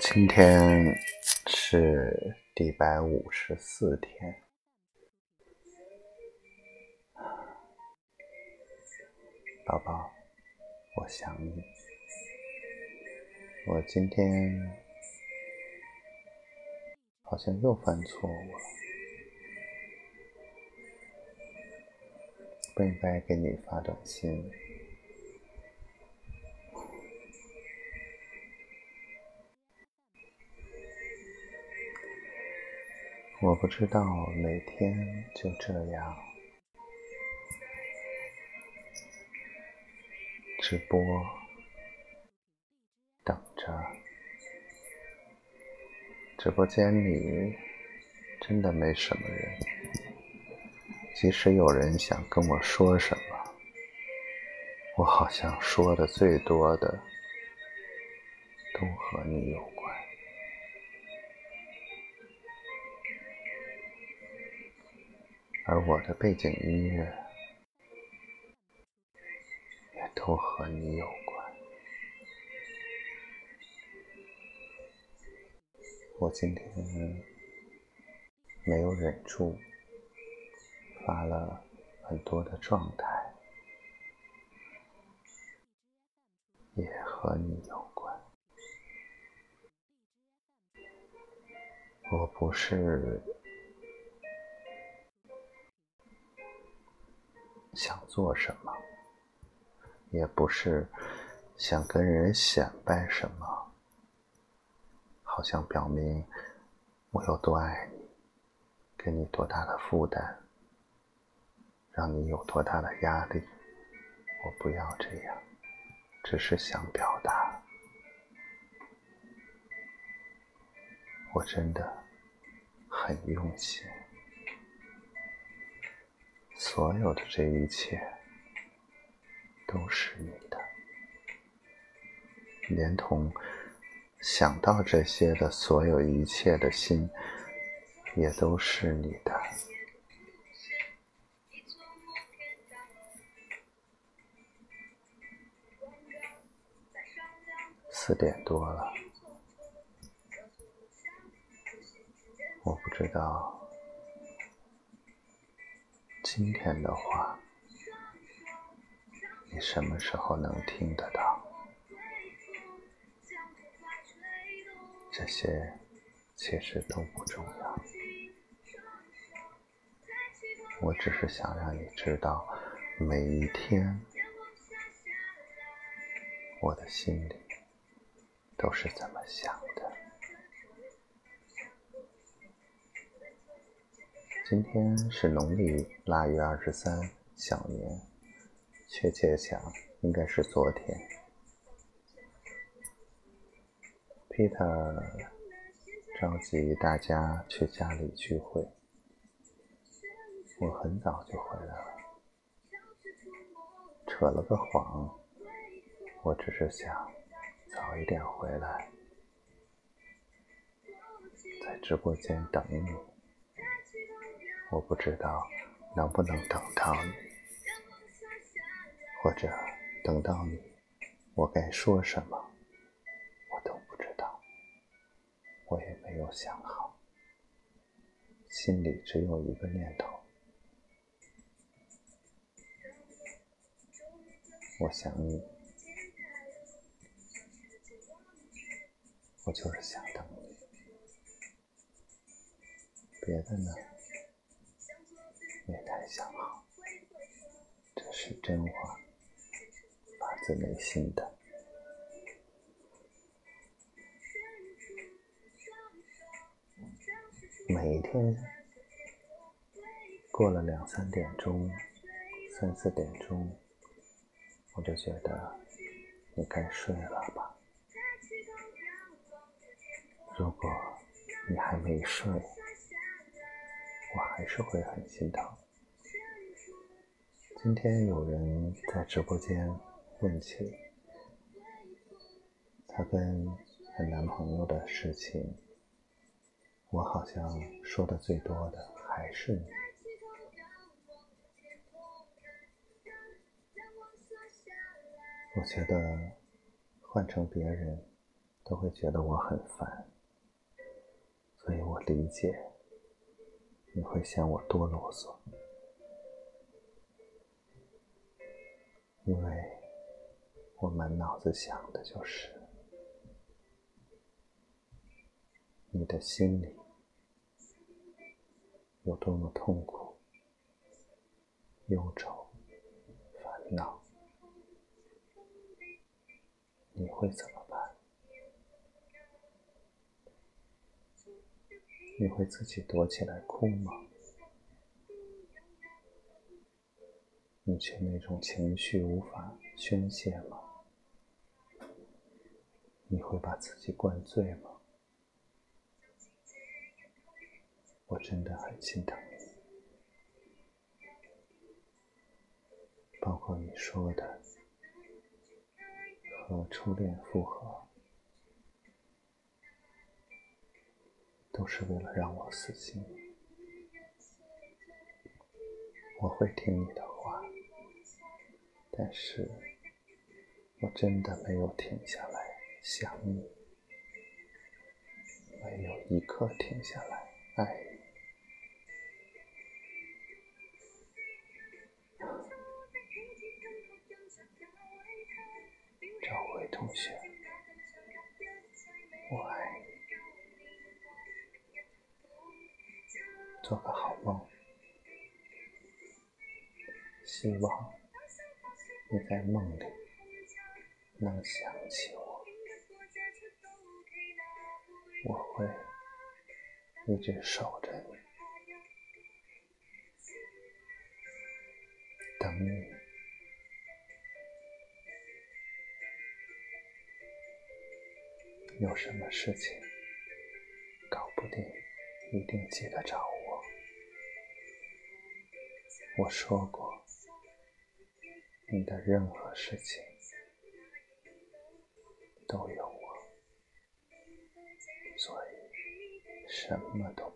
今天是第一百五十四天，宝宝，我想你。我今天好像又犯错误了，不应该给你发短信。我不知道每天就这样直播等着，直播间里真的没什么人。即使有人想跟我说什么，我好像说的最多的都和你有。而我的背景音乐也都和你有关。我今天没有忍住，发了很多的状态，也和你有关。我不是。想做什么，也不是想跟人显摆什么，好像表明我有多爱你，给你多大的负担，让你有多大的压力。我不要这样，只是想表达，我真的很用心。所有的这一切都是你的，连同想到这些的所有一切的心，也都是你的。四点多了，我不知道。今天的话，你什么时候能听得到？这些其实都不重要，我只是想让你知道，每一天我的心里都是怎么想的。今天是农历腊月二十三小年，确切讲应该是昨天。Peter 召集大家去家里聚会，我很早就回来了，扯了个谎，我只是想早一点回来，在直播间等你。我不知道能不能等到你，或者等到你，我该说什么，我都不知道，我也没有想好，心里只有一个念头，我想你，我就是想等你，别的呢？没太想好，这是真话，发自内心的。每一天过了两三点钟、三四点钟，我就觉得你该睡了吧。如果你还没睡，我还是会很心疼。今天有人在直播间问起她跟她男朋友的事情，我好像说的最多的还是你。我觉得换成别人，都会觉得我很烦，所以我理解你会嫌我多啰嗦，因为我满脑子想的就是你的心里有多么痛苦、忧愁、烦恼。你会怎么你会自己躲起来哭吗？你却那种情绪无法宣泄吗？你会把自己灌醉吗？我真的很心疼你，包括你说的。和初恋复合，都是为了让我死心。我会听你的话，但是我真的没有停下来想你，没有一刻停下来爱你。做个好梦。希望你在梦里能想起我，我会一直守着你，等你。有什么事情搞不定，一定记得找我。我说过，你的任何事情都有我，所以什么都